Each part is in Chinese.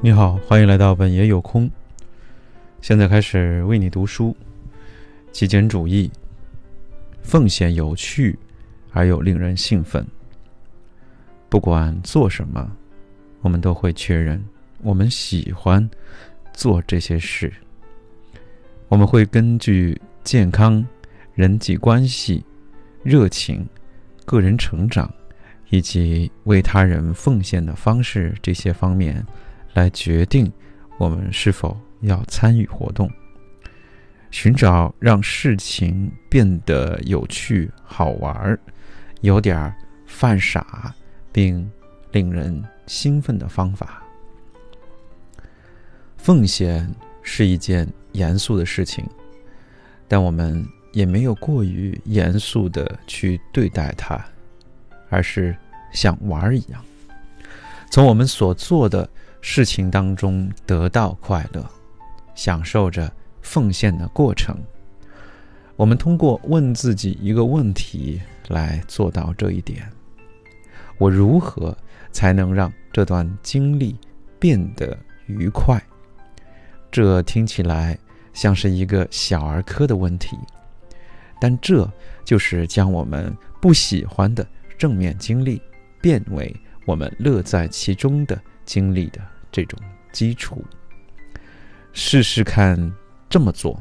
你好，欢迎来到本爷有空。现在开始为你读书。极简主义，奉献有趣而又令人兴奋。不管做什么，我们都会确认我们喜欢做这些事。我们会根据健康、人际关系、热情、个人成长以及为他人奉献的方式这些方面。来决定我们是否要参与活动，寻找让事情变得有趣、好玩、有点犯傻，并令人兴奋的方法。奉献是一件严肃的事情，但我们也没有过于严肃的去对待它，而是像玩一样，从我们所做的。事情当中得到快乐，享受着奉献的过程。我们通过问自己一个问题来做到这一点：我如何才能让这段经历变得愉快？这听起来像是一个小儿科的问题，但这就是将我们不喜欢的正面经历变为我们乐在其中的。经历的这种基础，试试看这么做，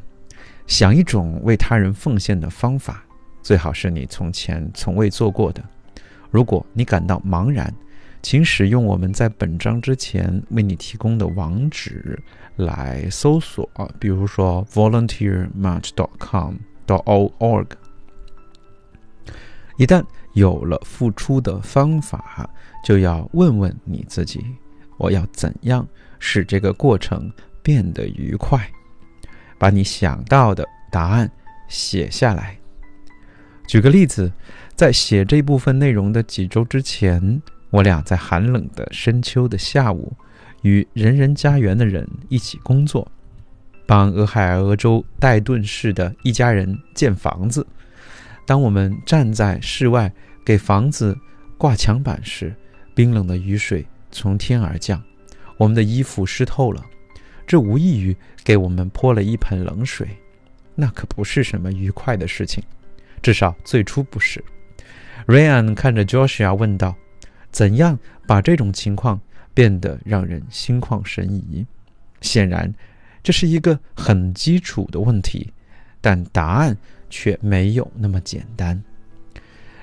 想一种为他人奉献的方法，最好是你从前从未做过的。如果你感到茫然，请使用我们在本章之前为你提供的网址来搜索，比如说 volunteermatch.com.org。一旦有了付出的方法，就要问问你自己。我要怎样使这个过程变得愉快？把你想到的答案写下来。举个例子，在写这部分内容的几周之前，我俩在寒冷的深秋的下午，与人人家园的人一起工作，帮俄亥俄州戴顿市的一家人建房子。当我们站在室外给房子挂墙板时，冰冷的雨水。从天而降，我们的衣服湿透了，这无异于给我们泼了一盆冷水，那可不是什么愉快的事情，至少最初不是。瑞安看着 Joshua 问道：“怎样把这种情况变得让人心旷神怡？”显然，这是一个很基础的问题，但答案却没有那么简单。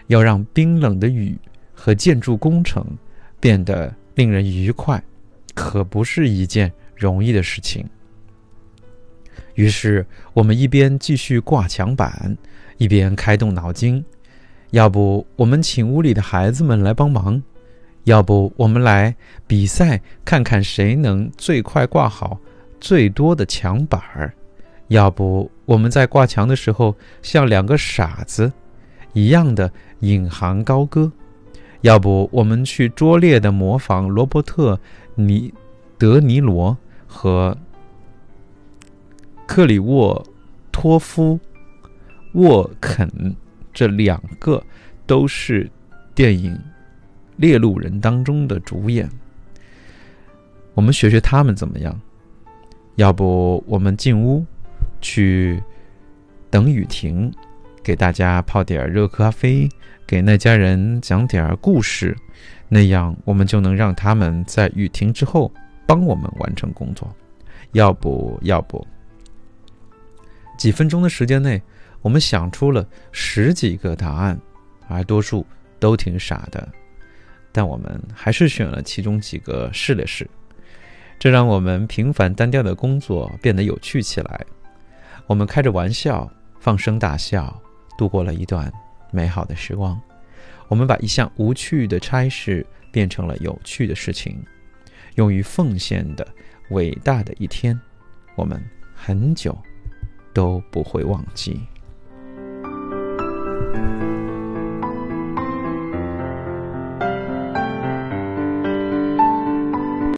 要让冰冷的雨和建筑工程变得。令人愉快，可不是一件容易的事情。于是，我们一边继续挂墙板，一边开动脑筋：要不我们请屋里的孩子们来帮忙；要不我们来比赛，看看谁能最快挂好最多的墙板儿；要不我们在挂墙的时候像两个傻子一样的引吭高歌。要不我们去拙劣的模仿罗伯特·尼德尼罗和克里沃托夫·沃肯这两个都是电影《猎鹿人》当中的主演，我们学学他们怎么样？要不我们进屋去等雨停，给大家泡点热咖啡。给那家人讲点故事，那样我们就能让他们在雨停之后帮我们完成工作。要不要不？几分钟的时间内，我们想出了十几个答案，而多数都挺傻的。但我们还是选了其中几个试了试，这让我们平凡单调的工作变得有趣起来。我们开着玩笑，放声大笑，度过了一段。美好的时光，我们把一项无趣的差事变成了有趣的事情，用于奉献的伟大的一天，我们很久都不会忘记。